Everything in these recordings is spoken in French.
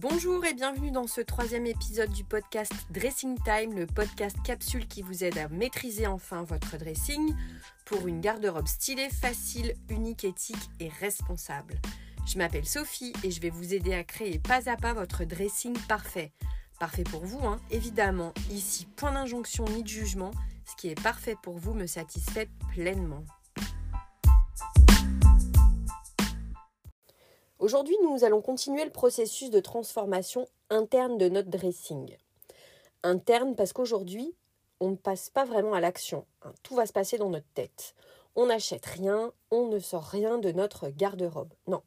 Bonjour et bienvenue dans ce troisième épisode du podcast Dressing Time, le podcast capsule qui vous aide à maîtriser enfin votre dressing pour une garde-robe stylée, facile, unique, éthique et responsable. Je m'appelle Sophie et je vais vous aider à créer pas à pas votre dressing parfait. Parfait pour vous, hein, évidemment. Ici, point d'injonction ni de jugement. Ce qui est parfait pour vous me satisfait pleinement. Aujourd'hui, nous allons continuer le processus de transformation interne de notre dressing. Interne parce qu'aujourd'hui, on ne passe pas vraiment à l'action. Hein. Tout va se passer dans notre tête. On n'achète rien, on ne sort rien de notre garde-robe. Non.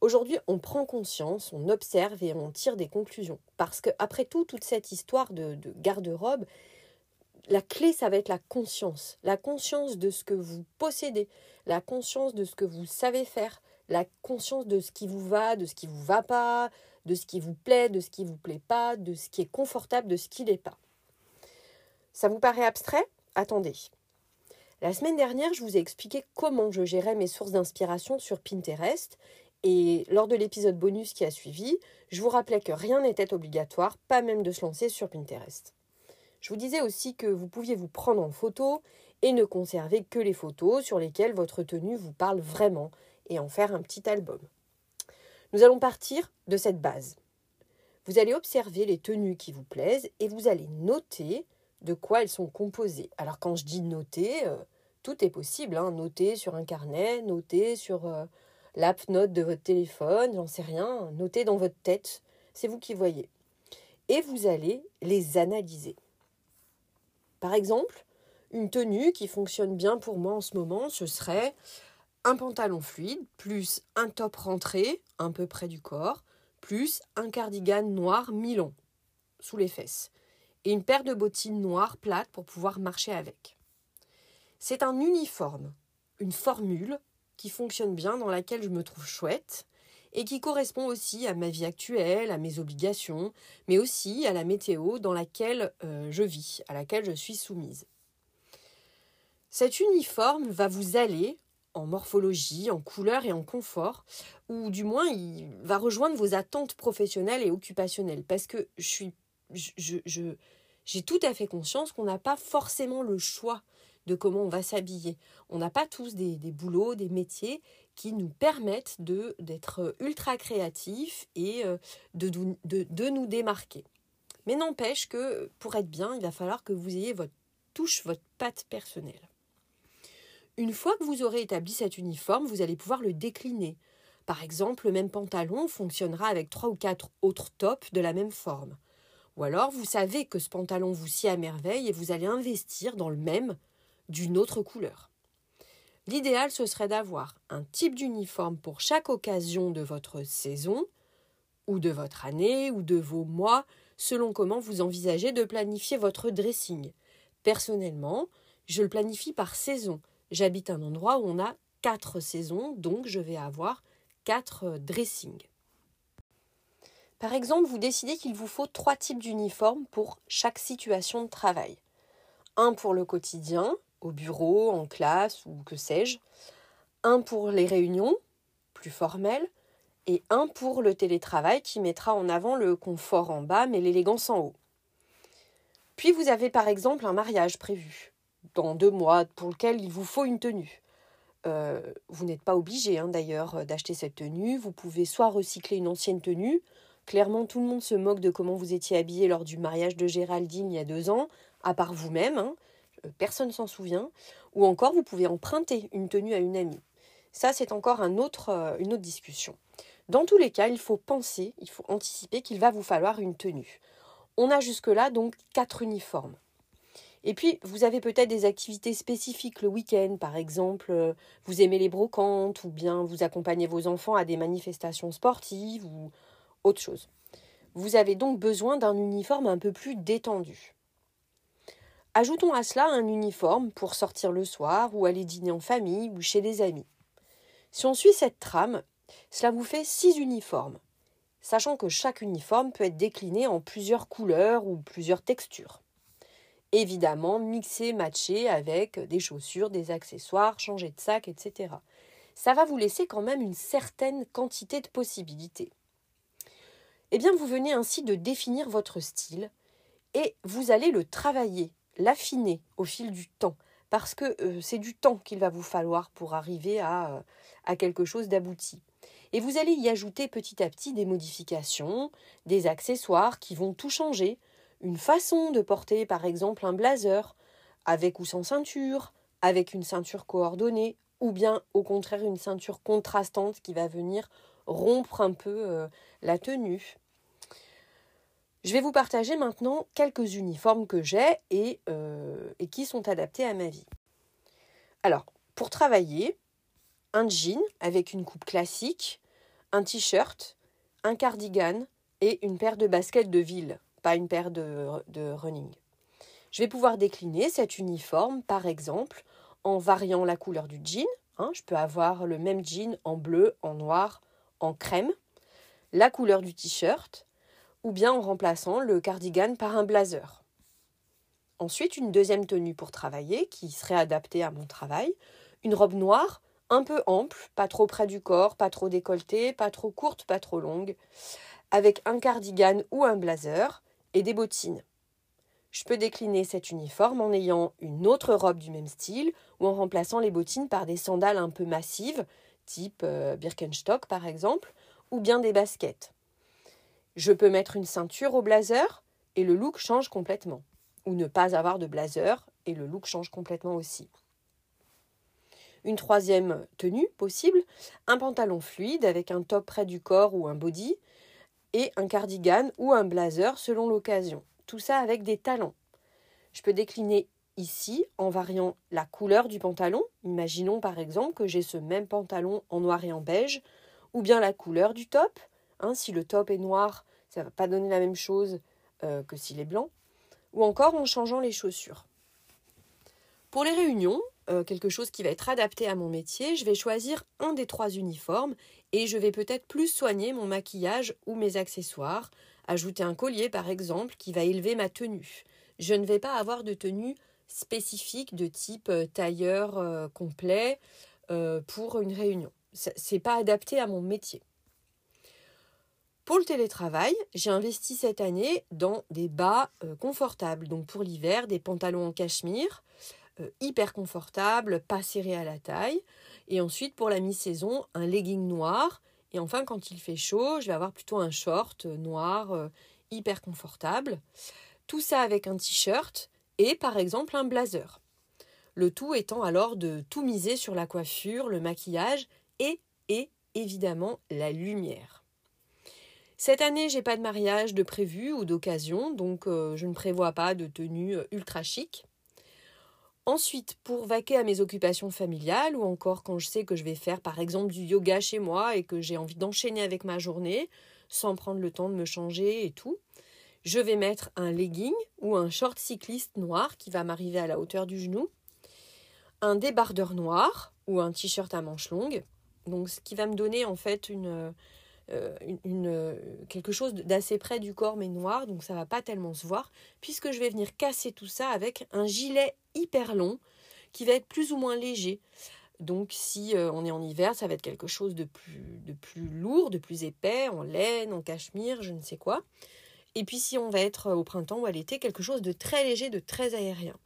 Aujourd'hui, on prend conscience, on observe et on tire des conclusions. Parce que, après tout, toute cette histoire de garde-robe, la clé, ça va être la conscience. La conscience de ce que vous possédez, la conscience de ce que vous savez faire, la conscience de ce qui vous va, de ce qui vous va pas, de ce qui vous plaît, de ce qui vous plaît pas, de ce qui est confortable, de ce qui n'est pas. Ça vous paraît abstrait? Attendez. La semaine dernière, je vous ai expliqué comment je gérais mes sources d'inspiration sur Pinterest et lors de l'épisode bonus qui a suivi, je vous rappelais que rien n'était obligatoire, pas même de se lancer sur Pinterest. Je vous disais aussi que vous pouviez vous prendre en photo et ne conserver que les photos sur lesquelles votre tenue vous parle vraiment et en faire un petit album. Nous allons partir de cette base. Vous allez observer les tenues qui vous plaisent et vous allez noter de quoi elles sont composées. Alors quand je dis noter, euh, tout est possible. Hein. Noter sur un carnet, noter sur euh, l'app note de votre téléphone, j'en sais rien. Noter dans votre tête, c'est vous qui voyez. Et vous allez les analyser. Par exemple, une tenue qui fonctionne bien pour moi en ce moment, ce serait un pantalon fluide, plus un top rentré, un peu près du corps, plus un cardigan noir mi-long, sous les fesses, et une paire de bottines noires plates pour pouvoir marcher avec. C'est un uniforme, une formule qui fonctionne bien, dans laquelle je me trouve chouette, et qui correspond aussi à ma vie actuelle, à mes obligations, mais aussi à la météo dans laquelle euh, je vis, à laquelle je suis soumise. Cet uniforme va vous aller en morphologie, en couleur et en confort, ou du moins il va rejoindre vos attentes professionnelles et occupationnelles. Parce que je suis, je, j'ai tout à fait conscience qu'on n'a pas forcément le choix de comment on va s'habiller. On n'a pas tous des, des, boulots, des métiers qui nous permettent de, d'être ultra créatifs et euh, de, de, de nous démarquer. Mais n'empêche que pour être bien, il va falloir que vous ayez votre touche, votre patte personnelle. Une fois que vous aurez établi cet uniforme, vous allez pouvoir le décliner. Par exemple, le même pantalon fonctionnera avec trois ou quatre autres tops de la même forme. Ou alors, vous savez que ce pantalon vous sied à merveille et vous allez investir dans le même d'une autre couleur. L'idéal, ce serait d'avoir un type d'uniforme pour chaque occasion de votre saison, ou de votre année, ou de vos mois, selon comment vous envisagez de planifier votre dressing. Personnellement, je le planifie par saison J'habite un endroit où on a quatre saisons, donc je vais avoir quatre euh, dressings. Par exemple, vous décidez qu'il vous faut trois types d'uniformes pour chaque situation de travail. Un pour le quotidien, au bureau, en classe ou que sais-je. Un pour les réunions, plus formelles. Et un pour le télétravail qui mettra en avant le confort en bas mais l'élégance en haut. Puis vous avez par exemple un mariage prévu dans deux mois pour lequel il vous faut une tenue. Euh, vous n'êtes pas obligé hein, d'ailleurs euh, d'acheter cette tenue. Vous pouvez soit recycler une ancienne tenue. Clairement, tout le monde se moque de comment vous étiez habillé lors du mariage de Géraldine il y a deux ans, à part vous-même. Hein. Euh, personne s'en souvient. Ou encore, vous pouvez emprunter une tenue à une amie. Ça, c'est encore une autre discussion. Dans tous les cas, il faut penser, il faut anticiper qu'il va vous falloir une tenue. On a jusque-là donc quatre uniformes. Et puis, vous avez peut-être des activités spécifiques le week-end, par exemple, euh, vous aimez les brocantes ou bien vous accompagnez vos enfants à des manifestations sportives ou autre chose. Vous avez donc besoin d'un uniforme un peu plus détendu. Ajoutons à cela un uniforme pour sortir le soir ou aller dîner en famille ou chez des amis. Si on suit cette trame, cela vous fait six uniformes, sachant que chaque uniforme peut être décliné en plusieurs couleurs ou plusieurs textures évidemment mixer, matcher avec des chaussures, des accessoires, changer de sac, etc. Ça va vous laisser quand même une certaine quantité de possibilités. Eh bien, vous venez ainsi de définir votre style et vous allez le travailler, l'affiner au fil du temps, parce que euh, c'est du temps qu'il va vous falloir pour arriver euh, à quelque chose d'abouti. Et vous allez y ajouter petit à petit des modifications, des accessoires qui vont tout changer, une façon de porter par exemple un blazer, avec ou sans ceinture, avec une ceinture coordonnée, ou bien au contraire une ceinture contrastante qui va venir rompre un peu euh, la tenue. Je vais vous partager maintenant quelques uniformes que j'ai et, euh, et, qui sont adaptés à ma vie. Alors, pour travailler, un jean avec une coupe classique, un t-shirt, un cardigan et une paire de baskets de ville, pas une paire de, running. Je vais pouvoir décliner cet uniforme, par exemple, en variant la couleur du jean. Hein. je peux avoir le même jean en bleu, en noir, en crème, la couleur du t-shirt, ou bien en remplaçant le cardigan par un blazer. Ensuite, une deuxième tenue pour travailler qui serait adaptée à mon travail, une robe noire un peu ample, pas trop près du corps, pas trop décolletée, pas trop courte, pas trop longue, avec un cardigan ou un blazer et des bottines. Je peux décliner cet uniforme en ayant une autre robe du même style ou en remplaçant les bottines par des sandales un peu massives, type euh, Birkenstock par exemple, ou bien des baskets. Je peux mettre une ceinture au blazer et le look change complètement. Ou ne pas avoir de blazer et le look change complètement aussi. Une troisième tenue possible, un pantalon fluide avec un top près du corps ou un body, un cardigan ou un blazer selon l'occasion. Tout ça avec des talons. Je peux décliner ici en variant la couleur du pantalon. Imaginons par exemple que j'ai ce même pantalon en noir et en beige, ou bien la couleur du top. Hein, si le top est noir, ça ne va pas donner la même chose euh, que s'il est blanc. Ou encore en changeant les chaussures. Pour les réunions, euh, quelque chose qui va être adapté à mon métier, je vais choisir un des trois uniformes et je vais peut-être plus soigner mon maquillage ou mes accessoires, ajouter un collier par exemple qui va élever ma tenue. Je ne vais pas avoir de tenue spécifique de type euh, tailleur euh, complet pour une réunion. C'est pas adapté à mon métier. Pour le télétravail, j'ai investi cette année dans des bas confortables. Donc pour l'hiver, des pantalons en cachemire, euh, hyper confortable, pas serré à la taille. Et ensuite, pour la mi-saison, un legging noir. Et enfin, quand il fait chaud, je vais avoir plutôt un short noir euh, hyper confortable. Tout ça avec un t-shirt et par exemple un blazer. Le tout étant alors de tout miser sur la coiffure, le maquillage et, et évidemment la lumière. Cette année, j'ai pas de mariage de prévu ou d'occasion, donc euh, je ne prévois pas de tenue ultra chic. Ensuite, pour vaquer à mes occupations familiales ou encore quand je sais que je vais faire par exemple du yoga chez moi et que j'ai envie d'enchaîner avec ma journée sans prendre le temps de me changer et tout, je vais mettre un legging ou un short cycliste noir qui va m'arriver à la hauteur du genou, un débardeur noir ou un t-shirt à manches longues, donc ce qui va me donner en fait une, euh, quelque chose d'assez près du corps mais noir, donc ça va pas tellement se voir, puisque je vais venir casser tout ça avec un gilet hyper long qui va être plus ou moins léger. Donc si euh, on est en hiver, ça va être quelque chose de plus, de plus lourd, de plus épais, en laine, en cachemire, je ne sais quoi. Et puis si on va être au printemps ou à l'été, quelque chose de très léger, de très aérien.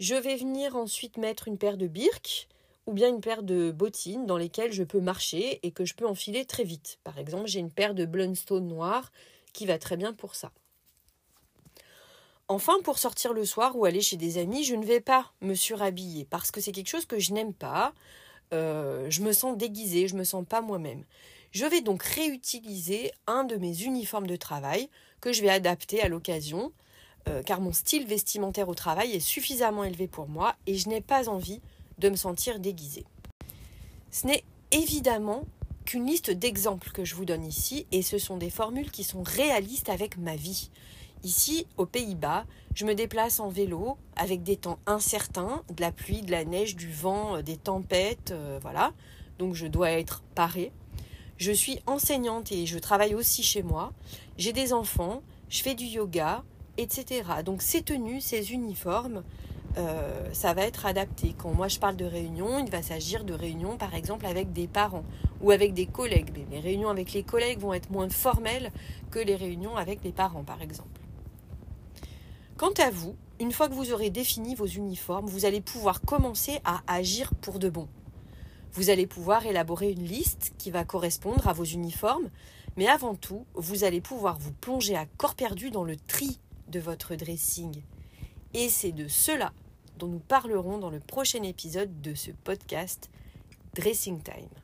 Je vais venir ensuite mettre une paire de birks ou bien une paire de bottines dans lesquelles je peux marcher et que je peux enfiler très vite. Par exemple, j'ai une paire de Blundstone noire qui va très bien pour ça. Enfin, pour sortir le soir ou aller chez des amis, je ne vais pas me surhabiller parce que c'est quelque chose que je n'aime pas. Euh, je me sens déguisée, je me sens pas moi-même. Je vais donc réutiliser un de mes uniformes de travail que je vais adapter à l'occasion, euh, car mon style vestimentaire au travail est suffisamment élevé pour moi et je n'ai pas envie de me sentir déguisée. Ce n'est évidemment qu'une liste d'exemples que je vous donne ici et ce sont des formules qui sont réalistes avec ma vie. Ici, aux Pays-Bas, je me déplace en vélo avec des temps incertains, de la pluie, de la neige, du vent, euh, des tempêtes, euh, voilà. Donc je dois être parée. Je suis enseignante et je travaille aussi chez moi. J'ai des enfants, je fais du yoga, etc. Donc ces tenues, ces uniformes, euh, ça va être adapté. Quand moi je parle de réunion, il va s'agir de réunions par exemple avec des parents ou avec des collègues. Mais les réunions avec les collègues vont être moins formelles que les réunions avec les parents par exemple. Quant à vous, une fois que vous aurez défini vos uniformes, vous allez pouvoir commencer à agir pour de bon. Vous allez pouvoir élaborer une liste qui va correspondre à vos uniformes, mais avant tout, vous allez pouvoir vous plonger à corps perdu dans le tri de votre dressing. Et c'est de cela dont nous parlerons dans le prochain épisode de ce podcast Dressing Time.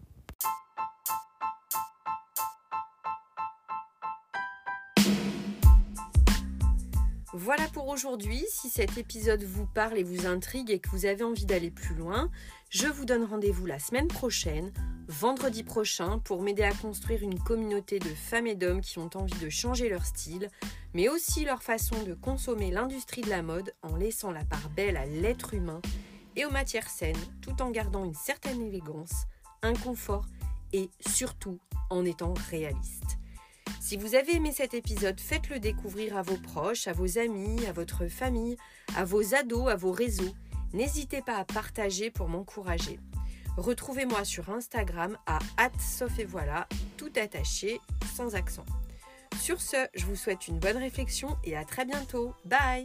Voilà pour aujourd'hui. Si cet épisode vous parle et vous intrigue et que vous avez envie d'aller plus loin, je vous donne rendez-vous la semaine prochaine, vendredi prochain, pour m'aider à construire une communauté de femmes et d'hommes qui ont envie de changer leur style, mais aussi leur façon de consommer l'industrie de la mode en laissant la part belle à l'être humain et aux matières saines, tout en gardant une certaine élégance, un confort et surtout en étant réaliste. Si vous avez aimé cet épisode, faites-le découvrir à vos proches, à vos amis, à votre famille, à vos ados, à vos réseaux. N'hésitez pas à partager pour m'encourager. Retrouvez-moi sur Instagram à sauf et voilà, tout attaché, sans accent. Sur ce, je vous souhaite une bonne réflexion et à très bientôt. Bye